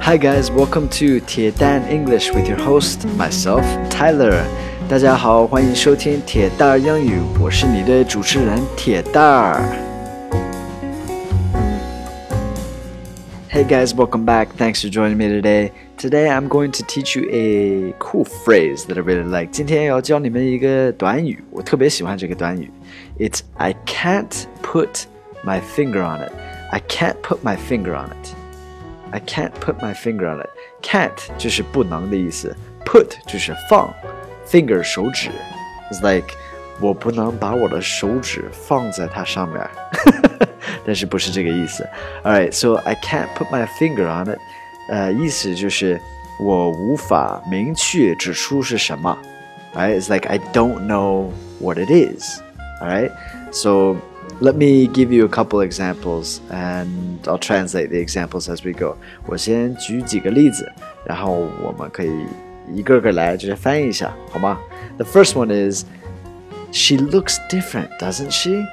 Hi guys, welcome to 铁蛋 English with your host myself Tyler. 大家好，欢迎收听铁蛋儿英语，我是你的主持人铁蛋儿。Hey guys, welcome back. Thanks for joining me today. Today I'm going to teach you a cool phrase that I really like. 今天要教你们一个短语，我特别喜欢这个短语。It's I can't put my finger on it. I can't put my finger on it. I can't put my finger on it. Can't 就是不能的意思，put 就是放，finger 手指，It's like 我不能把我的手指放在它上面，但是不是这个意思。Alright, so I can't put my finger on it. 呃，意思就是我无法明确指出是什么。Right? It's like I don't know what it is. Alright, so let me give you a couple examples and I'll translate the examples as we go. 我先举几个例子，然后我们可以一个个来，就是翻译一下，好吗？The first one is, she looks different, doesn't she?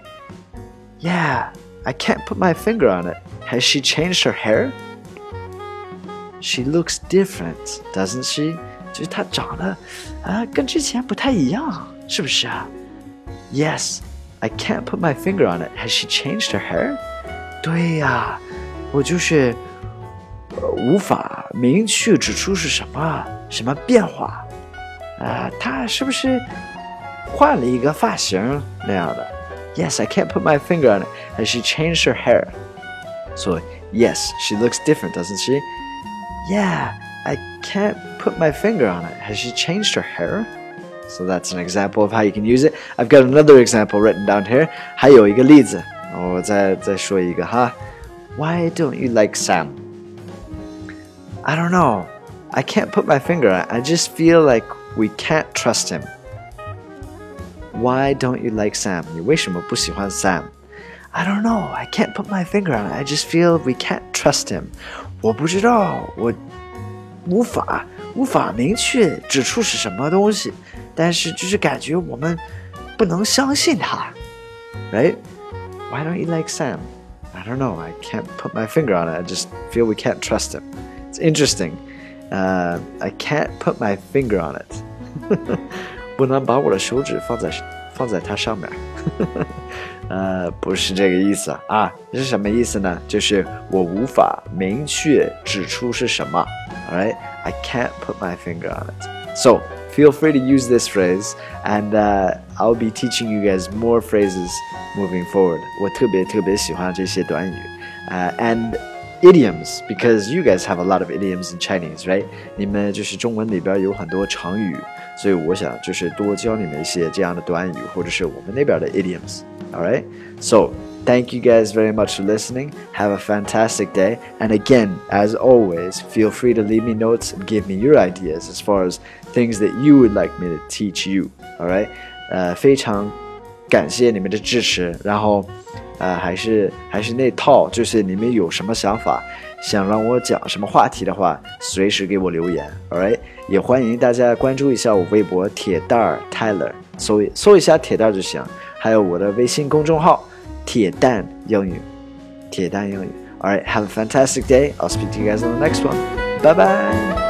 Yeah, I can't put my finger on it. Has she changed her hair? She looks different, doesn't she? 就是她长得啊，跟之前不太一样，是不是啊？Yes. I can't put my finger on it. Has she changed her hair? 对呀，我就是呃无法明确指出是什么什么变化啊，她是不是换了一个发型那样的？Yes, I can't put my finger on it. Has she changed her hair? So yes, she looks different, doesn't she? Yeah, I can't put my finger on it. Has she changed her hair? So that's an example of how you can use it. I've got another example written down here. 还有一个例子，我再再说一个哈。Why don't you like Sam? I don't know. I can't put my finger on it. I just feel like we can't trust him. Why don't you like Sam? 你为什么不喜欢 Sam? I don't know. I can't put my finger on it. I just feel we can't trust him. 我不知道，我无法无法明确指出是什么东西。 但是就是感觉我们不能相信他，right? Why don't you like Sam? I don't know. I can't put my finger on it. I just feel we can't trust him. It's interesting. Uh, I can't put my finger on it. 不能把我的手指放在放在它上面。呃，不是这个意思啊，这是什么意思呢？就是我无法明确指出是什么。All right, I can't put my finger on it. So feel free to use this phrase, and uh, I'll be teaching you guys more phrases moving forward. 我特别特别喜欢这些短语，uh, and idioms because you guys have a lot of idioms in Chinese, right? 你们就是中文里边有很多成语，所以我想就是多教你们一些这样的短语，或者是我们那边的 idioms. All right, so. Thank you guys very much for listening. Have a fantastic day. And again, as always, feel free to leave me notes and give me your ideas as far as things that you would like me to teach you. All right? 呃，非常 感谢你们的支持。然后，呃，还是还是那套，就是你们有什么想法，想让我讲什么话题的话，随时给我留言。All right？也欢迎大家关注一下我微博铁蛋儿 Tyler，搜搜一下铁蛋儿就行。还有我的微信公众号。铁蛋英语，铁蛋英语。All right, have a fantastic day. I'll speak to you guys on the next one. Bye bye.